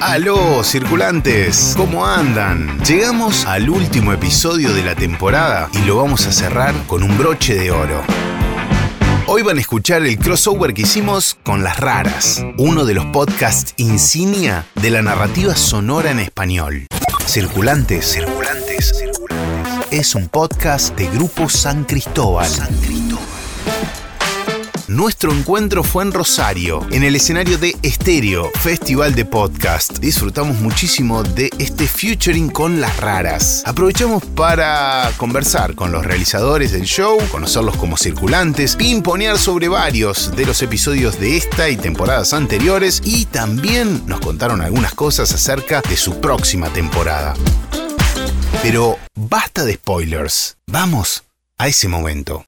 Aló, circulantes, ¿cómo andan? Llegamos al último episodio de la temporada y lo vamos a cerrar con un broche de oro. Hoy van a escuchar el crossover que hicimos con Las Raras, uno de los podcasts insignia de la narrativa sonora en español. Circulantes, circulantes, circulantes. Es un podcast de Grupo San Cristóbal. San Cristóbal. Nuestro encuentro fue en Rosario, en el escenario de Estéreo, Festival de Podcast. Disfrutamos muchísimo de este featuring con las raras. Aprovechamos para conversar con los realizadores del show, conocerlos como circulantes, pimponear sobre varios de los episodios de esta y temporadas anteriores y también nos contaron algunas cosas acerca de su próxima temporada. Pero basta de spoilers. Vamos a ese momento.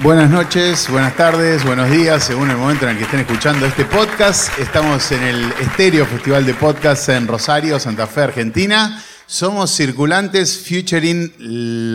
Buenas noches, buenas tardes, buenos días, según el momento en el que estén escuchando este podcast. Estamos en el Estéreo Festival de Podcast en Rosario, Santa Fe, Argentina. Somos circulantes featuring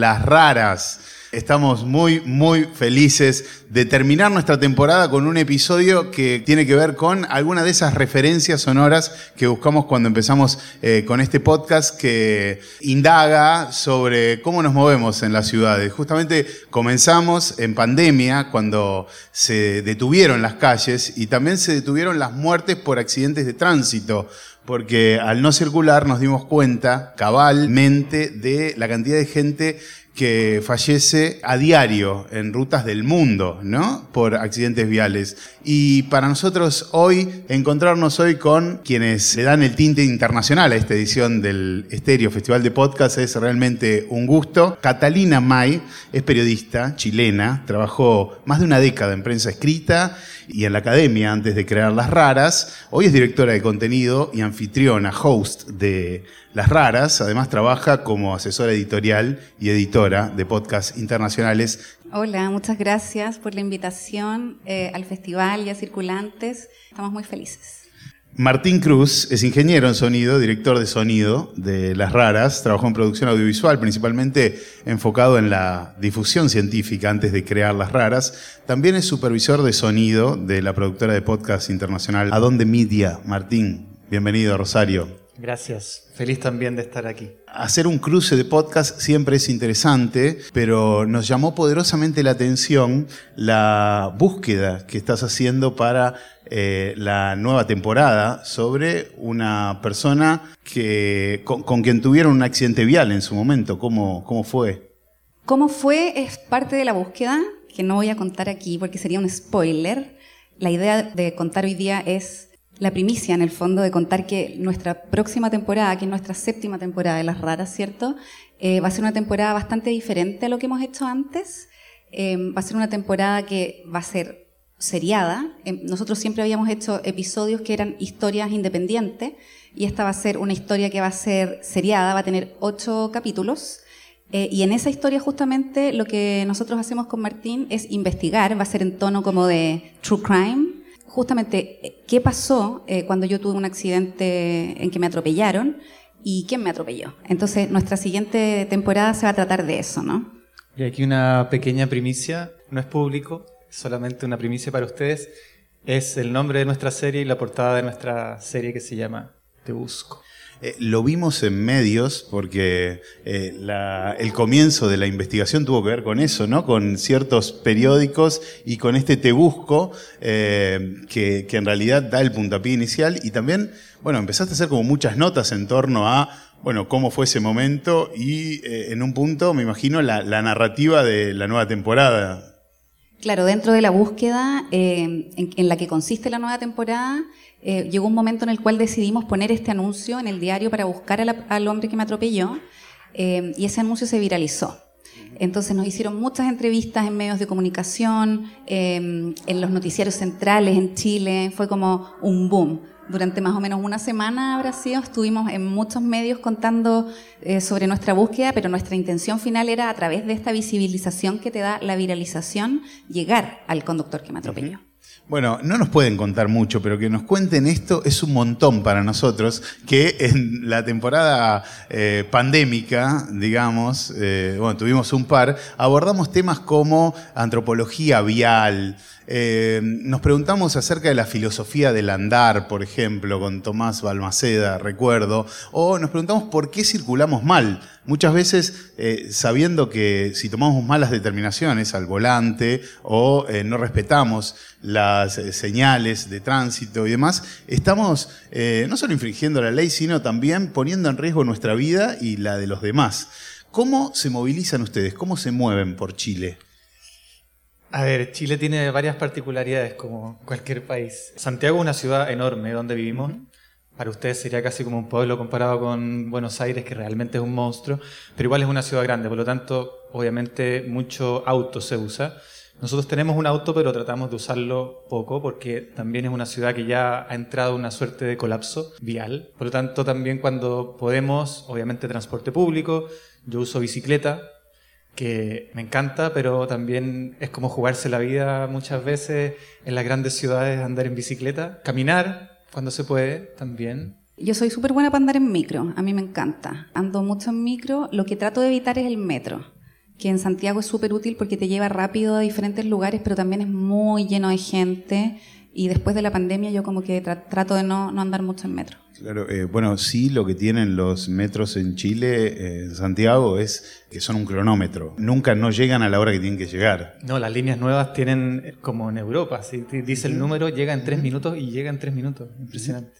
Las Raras. Estamos muy, muy felices de terminar nuestra temporada con un episodio que tiene que ver con alguna de esas referencias sonoras que buscamos cuando empezamos eh, con este podcast que indaga sobre cómo nos movemos en las ciudades. Justamente comenzamos en pandemia cuando se detuvieron las calles y también se detuvieron las muertes por accidentes de tránsito porque al no circular nos dimos cuenta cabalmente de la cantidad de gente que fallece a diario en rutas del mundo, ¿no? Por accidentes viales. Y para nosotros hoy, encontrarnos hoy con quienes le dan el tinte internacional a esta edición del Estéreo Festival de Podcast es realmente un gusto. Catalina May es periodista chilena, trabajó más de una década en prensa escrita y en la academia antes de crear Las Raras. Hoy es directora de contenido y anfitriona, host de Las Raras. Además trabaja como asesora editorial y editora de podcasts internacionales. Hola, muchas gracias por la invitación eh, al festival y a Circulantes. Estamos muy felices. Martín Cruz es ingeniero en sonido, director de sonido de Las Raras, trabajó en producción audiovisual, principalmente enfocado en la difusión científica antes de crear Las Raras. También es supervisor de sonido de la productora de podcast internacional Adonde Media. Martín, bienvenido a Rosario. Gracias, feliz también de estar aquí. Hacer un cruce de podcast siempre es interesante, pero nos llamó poderosamente la atención la búsqueda que estás haciendo para eh, la nueva temporada sobre una persona que, con, quien tuvieron un accidente vial en su momento. ¿Cómo, ¿Cómo fue? ¿Cómo fue? Es parte de la búsqueda, que no voy a contar aquí porque sería un spoiler. La idea de contar hoy día es la primicia, en el fondo, de contar que nuestra próxima temporada, que es nuestra séptima temporada de Las Raras, ¿cierto? Eh, va a ser una temporada bastante diferente a lo que hemos hecho antes. Eh, va a ser una temporada que va a ser seriada. Eh, nosotros siempre habíamos hecho episodios que eran historias independientes y esta va a ser una historia que va a ser seriada, va a tener ocho capítulos. y en esa historia justamente lo que nosotros hacemos con Martín es investigar, va a ser en tono como de true crime, justamente qué pasó eh, cuando yo tuve un accidente en que me atropellaron y quién me atropelló. Entonces, nuestra siguiente temporada se va a tratar de eso, ¿no? Y aquí una pequeña primicia, no es público, solamente una primicia para ustedes. Es el nombre de nuestra serie y la portada de nuestra serie que se llama Te Busco. Eh, lo vimos en medios porque eh, el comienzo de la investigación tuvo que ver con eso, ¿no? Con ciertos periódicos y con este Te Busco, eh, que, en realidad da el puntapié inicial. Y también, bueno, empezaste a hacer como muchas notas en torno a, bueno, cómo fue ese momento y en un punto, me imagino, la, narrativa de la nueva temporada. Claro, dentro de la búsqueda en la que consiste la nueva temporada, eh, llegó un momento en el cual decidimos poner este anuncio en el diario para buscar al hombre que me atropelló eh, y ese anuncio se viralizó. Entonces nos hicieron muchas entrevistas en medios de comunicación, eh, en los noticiarios centrales en Chile, fue como un boom. Durante más o menos una semana habrá sido, estuvimos en muchos medios contando sobre nuestra búsqueda, pero nuestra intención final era a través de esta visibilización que te da la viralización llegar al conductor que me atropelló. Bueno, no nos pueden contar mucho, pero que nos cuenten esto es un montón para nosotros, que en la temporada eh, pandémica, digamos, eh, bueno, tuvimos un par, abordamos temas como antropología vial, eh, nos preguntamos acerca de la filosofía del andar, por ejemplo, con Tomás Balmaceda, recuerdo, o nos preguntamos por qué circulamos mal. Muchas veces eh, sabiendo que si tomamos malas determinaciones al volante o eh, no respetamos las señales de tránsito y demás, estamos no solo infringiendo la ley, sino también poniendo en riesgo nuestra vida y la de los demás. ¿Cómo se movilizan ustedes? ¿Cómo se mueven por Chile? A ver, Chile tiene varias particularidades como cualquier país. Santiago es una ciudad enorme donde vivimos. Para ustedes sería casi como un pueblo comparado con Buenos Aires, que realmente es un monstruo, pero igual es una ciudad grande, por lo tanto, obviamente mucho auto se usa. Nosotros tenemos un auto, pero tratamos de usarlo poco porque también es una ciudad que ya ha entrado en una suerte de colapso vial. Por lo tanto, también cuando podemos, obviamente transporte público, yo uso bicicleta, que me encanta, pero también es como jugarse la vida muchas veces en las grandes ciudades, andar en bicicleta, caminar cuando se puede también. Yo soy súper buena para andar en micro, a mí me encanta. Ando mucho en micro, lo que trato de evitar es el metro, que en Santiago es súper útil porque te lleva rápido a diferentes lugares, pero también es muy lleno de gente y después de la pandemia yo como que trato de no, no, andar mucho en metro. Claro, eh, bueno, sí, lo que tienen los metros en Chile, eh, en Santiago, es que son un cronómetro. Nunca no llegan a la hora que tienen que llegar. No, las líneas nuevas tienen eh, como en Europa, si dice el número, llega en tres minutos y llega en tres minutos. Impresionante.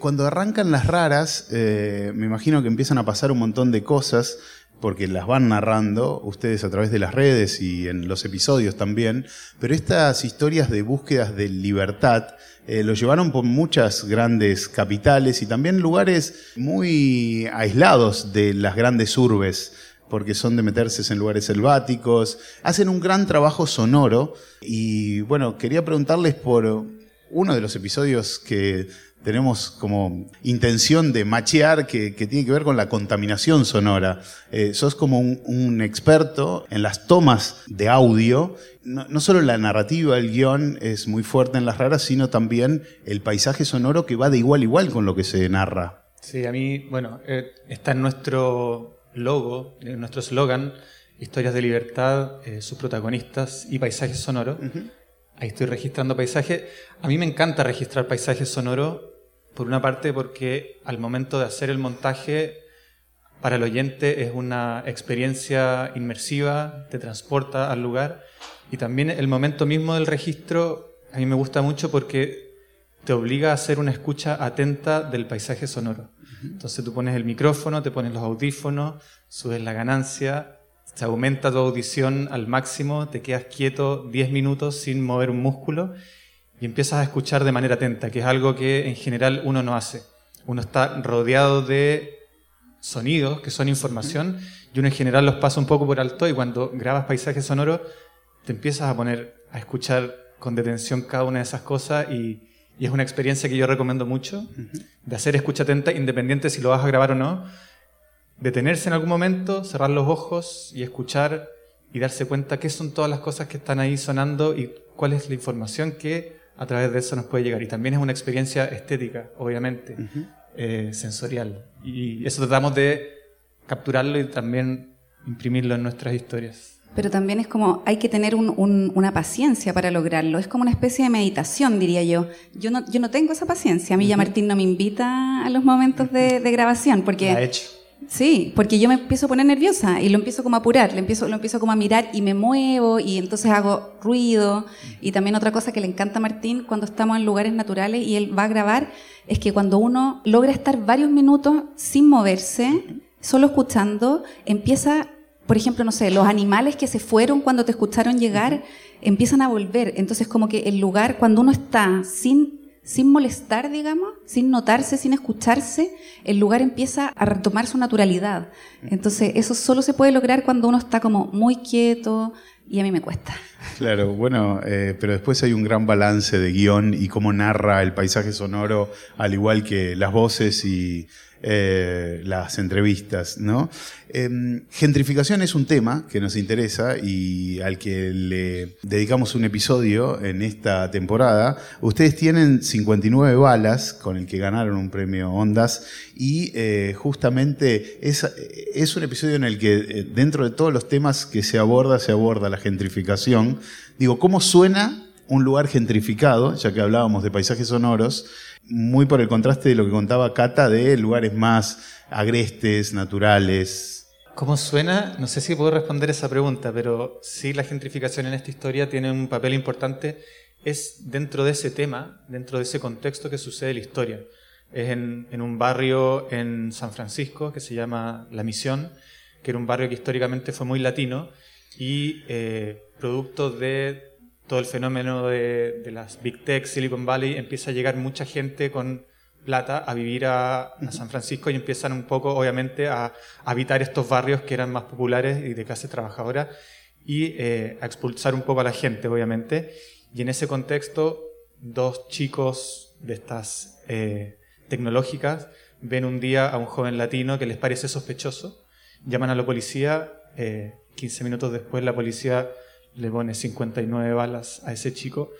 cuando arrancan las raras, me imagino que empiezan a pasar un montón de cosas porque las van narrando ustedes a través de las redes y en los episodios también, pero estas historias de búsquedas de libertad eh, lo llevaron por muchas grandes capitales y también lugares muy aislados de las grandes urbes porque son de meterse en lugares selváticos, hacen un gran trabajo sonoro y bueno, quería preguntarles por uno de los episodios que tenemos como intención de machear que, tiene que ver con la contaminación sonora. Eh, sos como un, experto en las tomas de audio. No, solo la narrativa, el guion es muy fuerte en las raras, sino también el paisaje sonoro que va de igual a igual con lo que se narra. Sí, a mí, bueno, eh, está en nuestro logo, en nuestro eslogan, Historias de Libertad, eh, sus protagonistas y paisajes sonoros. Ahí estoy registrando paisajes. A mí me encanta registrar paisajes sonoros por una parte porque al momento de hacer el montaje, para el oyente es una experiencia inmersiva, te transporta al lugar. Y también el momento mismo del registro a mí me gusta mucho porque te obliga a hacer una escucha atenta del paisaje sonoro. Entonces tú pones el micrófono, te pones los audífonos, subes la ganancia, se aumenta tu audición al máximo, te quedas quieto 10 minutos sin mover un músculo y empiezas a escuchar de manera atenta, que es algo que en general uno no hace. Uno está rodeado de sonidos que son información y uno en general los pasa un poco por alto y cuando grabas paisajes sonoros te empiezas a poner a escuchar con detención cada una de esas cosas y, es una experiencia que yo recomiendo mucho de hacer escucha atenta independiente si lo vas a grabar o no, detenerse en algún momento, cerrar los ojos y escuchar y darse cuenta qué son todas las cosas que están ahí sonando y cuál es la información que a través de eso nos puede llegar. Y también es una experiencia estética, obviamente, eh, sensorial. Y eso tratamos de capturarlo y también imprimirlo en nuestras historias. Pero también es como, hay que tener una paciencia para lograrlo. Es como una especie de meditación, diría yo. Yo no, yo no tengo esa paciencia. A mí ya Martín no me invita a los momentos de, de grabación porque... ha hecho. Sí, porque yo me empiezo a poner nerviosa y lo empiezo como a apurar, le empiezo, lo empiezo como a mirar y me muevo y entonces hago ruido. Y también otra cosa que le encanta a Martín cuando estamos en lugares naturales y él va a grabar es que cuando uno logra estar varios minutos sin moverse, solo escuchando, empieza, por ejemplo, no sé, los animales que se fueron cuando te escucharon llegar, empiezan a volver. Entonces como que el lugar, cuando uno está sin sin molestar, digamos, sin notarse, sin escucharse, el lugar empieza a retomar su naturalidad. Entonces, eso solo se puede lograr cuando uno está como muy quieto y a mí me cuesta. Claro, bueno, eh, pero después hay un gran balance de guion y cómo narra el paisaje sonoro, al igual que las voces y eh, las entrevistas, ¿no? Em, gentrificación es un tema que nos interesa y al que le dedicamos un episodio en esta temporada. Ustedes tienen 59 balas con el que ganaron un premio Ondas y eh, justamente es, es un episodio en el que eh, dentro de todos los temas que se aborda, se aborda la gentrificación. Digo, ¿cómo suena un lugar gentrificado, ya que hablábamos de paisajes sonoros, muy por el contraste de lo que contaba Cata de lugares más agrestes, naturales. ¿Cómo suena? No sé si puedo responder esa pregunta, pero sí la gentrificación en esta historia tiene un papel importante. Es dentro de ese tema, dentro de ese contexto que sucede la historia. Es en, un barrio en San Francisco que se llama La Misión, que era un barrio que históricamente fue muy latino y eh, producto de todo el fenómeno de, las Big Tech, Silicon Valley, empieza a llegar mucha gente con plata a vivir a, San Francisco y empiezan un poco, obviamente, a, habitar estos barrios que eran más populares y de clase trabajadora y eh, a expulsar un poco a la gente, obviamente. Y en ese contexto, dos chicos de estas eh, tecnológicas ven un día a un joven latino que les parece sospechoso, llaman a la policía, 15 eh, minutos después la policía le pone 59 balas a ese chico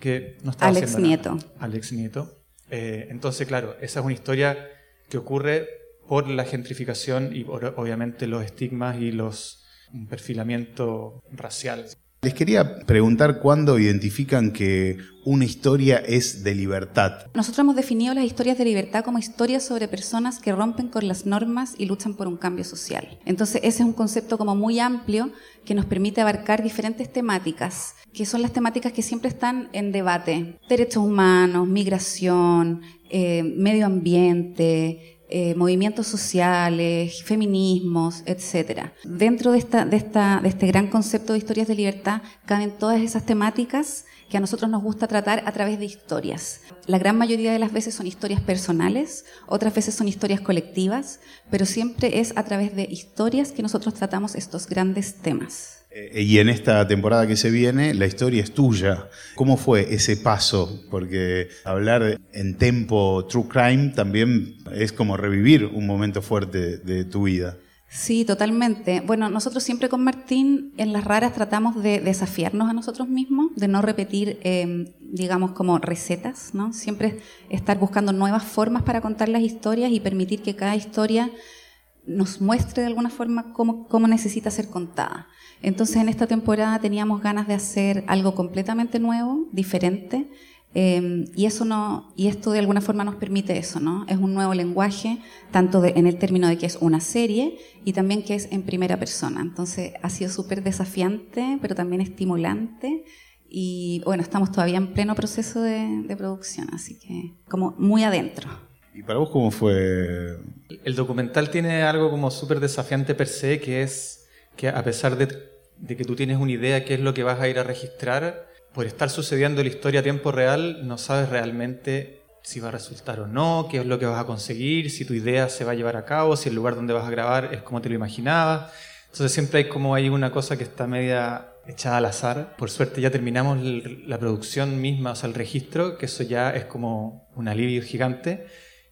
que no está Alex Nieto. Alex Nieto. Eh, entonces, claro, esa es una historia que ocurre por la gentrificación y por, obviamente los estigmas y los un perfilamiento racial. Les quería preguntar cuándo identifican que una historia es de libertad. Nosotros hemos definido las historias de libertad como historias sobre personas que rompen con las normas y luchan por un cambio social. Entonces ese es un concepto como muy amplio que nos permite abarcar diferentes temáticas, que son las temáticas que siempre están en debate. Derechos humanos, migración, eh, medio ambiente, eh, movimientos sociales, feminismos, etc. Dentro de, esta, de, esta, de este gran concepto de historias de libertad caben todas esas temáticas que a nosotros nos gusta tratar a través de historias. La gran mayoría de las veces son historias personales, otras veces son historias colectivas, pero siempre es a través de historias que nosotros tratamos estos grandes temas. Eh, y en esta temporada que se viene, la historia es tuya. ¿Cómo fue ese paso? Porque hablar en tempo true crime también es como revivir un momento fuerte de tu vida. Sí, totalmente. Bueno, nosotros siempre con Martín en las raras tratamos de desafiarnos a nosotros mismos, de no repetir, em, digamos, como recetas, ¿no? Siempre estar buscando nuevas formas para contar las historias y permitir que cada historia nos muestre de alguna forma cómo, cómo necesita ser contada. Entonces en esta temporada teníamos ganas de hacer algo completamente nuevo, diferente, em, y eso no, y esto de alguna forma nos permite eso, ¿no? Es un nuevo lenguaje, tanto en el término de que es una serie y también que es en primera persona. Entonces ha sido súper desafiante, pero también estimulante. Y bueno, estamos todavía en pleno proceso de, de producción, así que como muy adentro. ¿Y para vos cómo fue? El documental tiene algo como súper desafiante per se, que es que a pesar de, que tú tienes una idea de qué es lo que vas a ir a registrar, por estar sucediendo la historia a tiempo real, no sabes realmente si va a resultar o no, qué es lo que vas a conseguir, si tu idea se va a llevar a cabo, si el lugar donde vas a grabar es como te lo imaginabas. Entonces siempre hay como hay una cosa que está media echada al azar. Por suerte ya terminamos la producción misma, o sea, el registro, que eso ya es como un alivio gigante.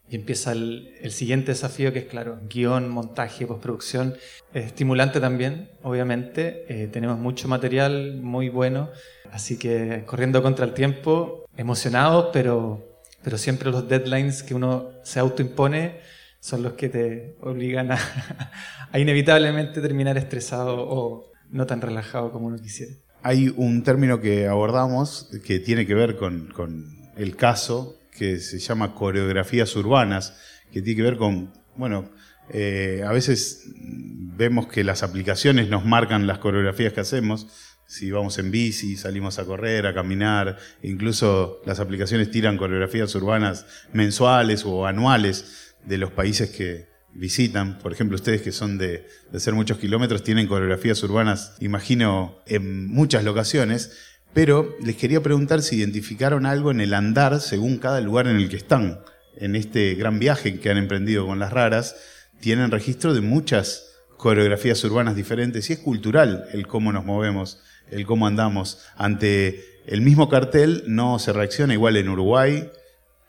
Y empieza el, siguiente desafío que es, claro, guion, montaje, postproducción. Es estimulante también, obviamente. Eh, tenemos mucho material muy bueno. Así que corriendo contra el tiempo, emocionados, pero, pero siempre los deadlines que uno se autoimpone son los que te obligan a, a inevitablemente terminar estresado o no tan relajado como uno quisiera. Hay un término que abordamos que tiene que ver con, con el caso que se llama coreografías urbanas, que tiene que ver con, bueno, eh, a veces vemos que las aplicaciones nos marcan las coreografías que hacemos, si vamos en bici, salimos a correr, a caminar, incluso las aplicaciones tiran coreografías urbanas mensuales o anuales de los países que visitan. Por ejemplo, ustedes que son de, de hacer muchos kilómetros tienen coreografías urbanas, imagino, en muchas locaciones. Pero les quería preguntar si identificaron algo en el andar según cada lugar en el que están. En este gran viaje que han emprendido con las raras, tienen registro de muchas coreografías urbanas diferentes y es cultural el cómo nos movemos, el cómo andamos. Ante el mismo cartel no se reacciona igual en Uruguay.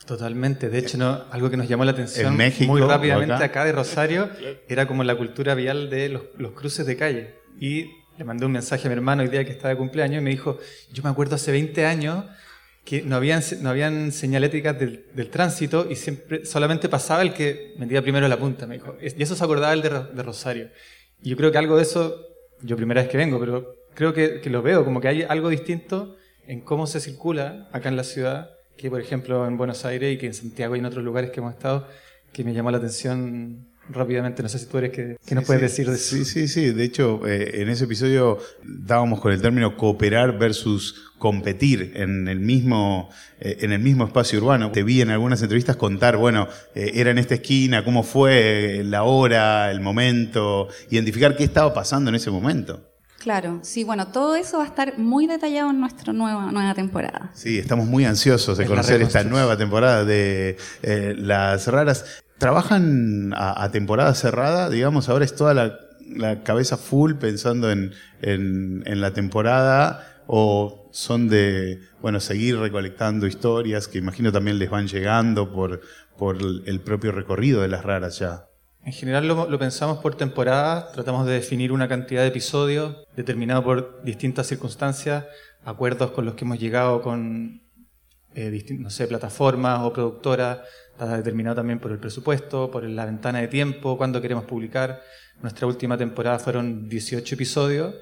Totalmente, de hecho, no, algo que nos llamó la atención En México, muy rápidamente acá. acá. de Rosario era como la cultura vial de los, los cruces de calle. Y le mandé un mensaje a mi hermano el día que estaba de cumpleaños y me dijo, yo me acuerdo hace 20 años que no habían, no habían señaléticas del, del tránsito y siempre solamente pasaba el que metía primero la punta, me dijo. Y eso se acordaba el de, de Rosario. Y yo creo que algo de eso, yo primera vez que vengo, pero creo que, que lo veo, como que hay algo distinto en cómo se circula acá en la ciudad, que por ejemplo en Buenos Aires y que en Santiago y en otros lugares que hemos estado, que me llamó la atención rápidamente. No sé si tú eres que, que nos Sí, puedes sí. decir de eso. Sí, sí, sí. De hecho, eh, en ese episodio dábamos con el término cooperar versus competir en el mismo, eh, en el mismo espacio urbano. Te vi en algunas entrevistas contar, bueno, eh, era en esta esquina, cómo fue la hora, el momento, identificar qué estaba pasando en ese momento. Claro, sí, bueno, todo eso va a estar muy detallado en nuestra nueva, nueva temporada. Sí, estamos muy ansiosos de Es conocer esta nueva temporada de eh, Las Raras. ¿Trabajan a, temporada cerrada? Digamos, ahora es toda la, cabeza full pensando en, en- en la temporada o son de, bueno, seguir recolectando historias que imagino también les van llegando por, por el propio recorrido de Las Raras ya. En general lo, lo pensamos por temporada, tratamos de definir una cantidad de episodios determinado por distintas circunstancias, acuerdos con los que hemos llegado con, eh, no sé, plataformas o productoras, está determinado también por el presupuesto, por la ventana de tiempo, cuándo queremos publicar. Nuestra última temporada fueron 18 episodios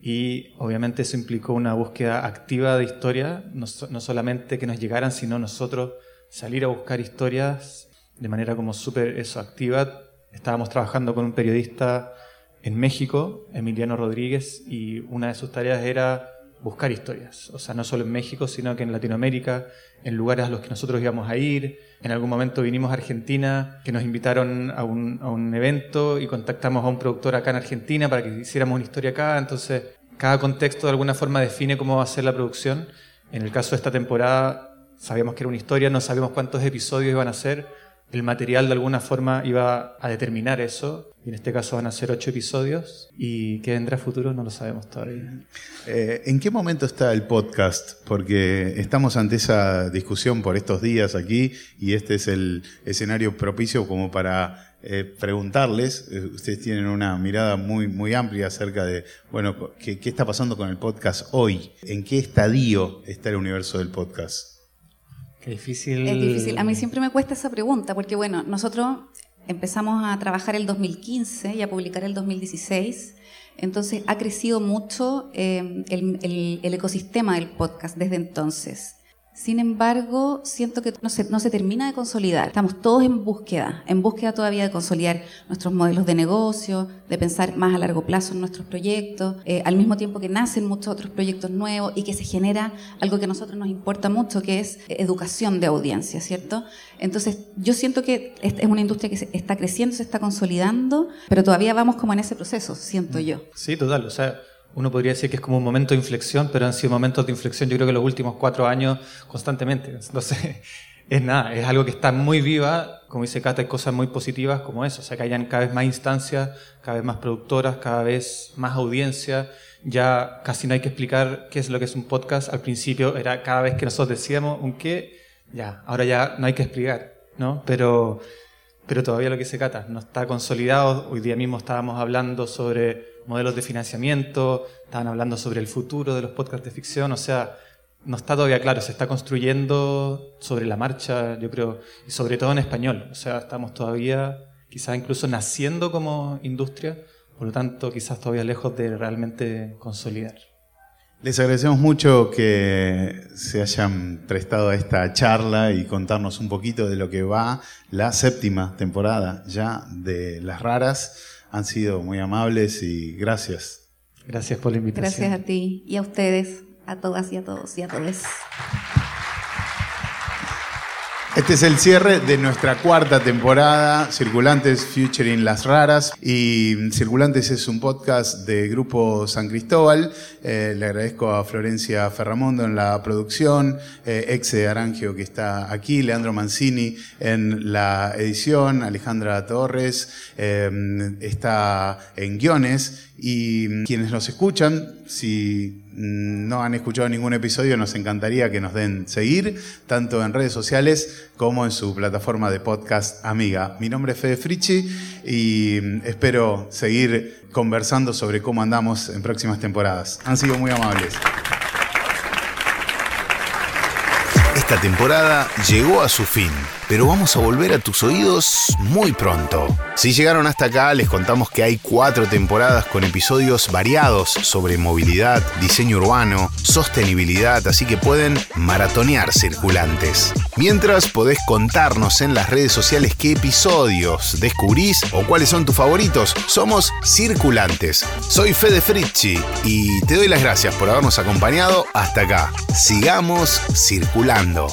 y obviamente eso implicó una búsqueda activa de historia, no, no solamente que nos llegaran, sino nosotros salir a buscar historias de manera como súper activa. Estábamos trabajando con un periodista en México, Emiliano Rodríguez, y una de sus tareas era buscar historias. O sea, no solo en México, sino que en Latinoamérica, en lugares a los que nosotros íbamos a ir. En algún momento vinimos a Argentina, que nos invitaron a un, evento y contactamos a un productor acá en Argentina para que hiciéramos una historia acá. Entonces, cada contexto de alguna forma define cómo va a ser la producción. En el caso de esta temporada, sabíamos que era una historia, no sabíamos cuántos episodios iban a ser. El material de alguna forma iba a determinar eso. Y en este caso van a ser ocho episodios. ¿Y qué vendrá futuro? No lo sabemos todavía. Eh, ¿En qué momento está el podcast? Porque estamos ante esa discusión por estos días aquí y este es el escenario propicio como para eh, preguntarles. Eh, ustedes tienen una mirada muy, muy amplia acerca de, bueno, ¿qué, qué está pasando con el podcast hoy? ¿En qué estadio está el universo del podcast? Qué difícil. Es difícil. A mí siempre me cuesta esa pregunta, porque bueno, nosotros empezamos a trabajar el 2015 y a publicar el 2016. Entonces ha crecido mucho eh, el, el- el ecosistema del podcast desde entonces. Sin embargo, siento que no se, no se termina de consolidar. Estamos todos en búsqueda, en búsqueda todavía de consolidar nuestros modelos de negocio, de pensar más a largo plazo en nuestros proyectos, eh, al mismo tiempo que nacen muchos otros proyectos nuevos y que se genera algo que a nosotros nos importa mucho, que es educación de audiencia, ¿cierto? Entonces, yo siento que es una industria que está creciendo, se está consolidando, pero todavía vamos como en ese proceso, siento yo. Sí, total. O sea, uno podría decir que es como un momento de inflexión, pero han sido momentos de inflexión yo creo que los últimos cuatro años constantemente. Entonces, es nada, es algo que está muy viva. Como dice Cata, hay cosas muy positivas como eso. O sea, que hayan cada vez más instancias, cada vez más productoras, cada vez más audiencia. Ya casi no hay que explicar qué es lo que es un podcast. Al principio era cada vez que nosotros decíamos un qué, ya, ahora ya no hay que explicar, ¿no? Pero pero todavía lo que se cata no está consolidado. Hoy día mismo estábamos hablando sobre modelos de financiamiento, estaban hablando sobre el futuro de los podcasts de ficción, o sea, no está todavía claro, se está construyendo sobre la marcha, yo creo, y sobre todo en español, o sea, estamos todavía quizás incluso naciendo como industria, por lo tanto, quizás todavía lejos de realmente consolidar. Les agradecemos mucho que se hayan prestado a esta charla y contarnos un poquito de lo que va la séptima temporada ya de Las Raras. Han sido muy amables y gracias. Gracias por la invitación. Gracias a ti y a ustedes, a todas y a todos y a todos. Este es el cierre de nuestra cuarta temporada, Circulantes Futuring Las Raras. Y Circulantes es un podcast de Grupo San Cristóbal. Eh, le agradezco a Florencia Ferramondo en la producción, eh, Exe Arangio que está aquí, Leandro Mancini en la edición, Alejandra Torres eh, está en guiones. Y quienes nos escuchan, si no han escuchado ningún episodio, nos encantaría que nos den seguir, tanto en redes sociales como en su plataforma de podcast amiga. Mi nombre es Fede Frichi y espero seguir conversando sobre cómo andamos en próximas temporadas. Han sido muy amables. Esta temporada llegó a su fin pero vamos a volver a tus oídos muy pronto. Si llegaron hasta acá, les contamos que hay cuatro temporadas con episodios variados sobre movilidad, diseño urbano, sostenibilidad, así que pueden maratonear circulantes. Mientras podés contarnos en las redes sociales qué episodios descubrís o cuáles son tus favoritos. Somos Circulantes. Soy Fede Fritchi y te doy las gracias por habernos acompañado hasta acá. Sigamos circulando.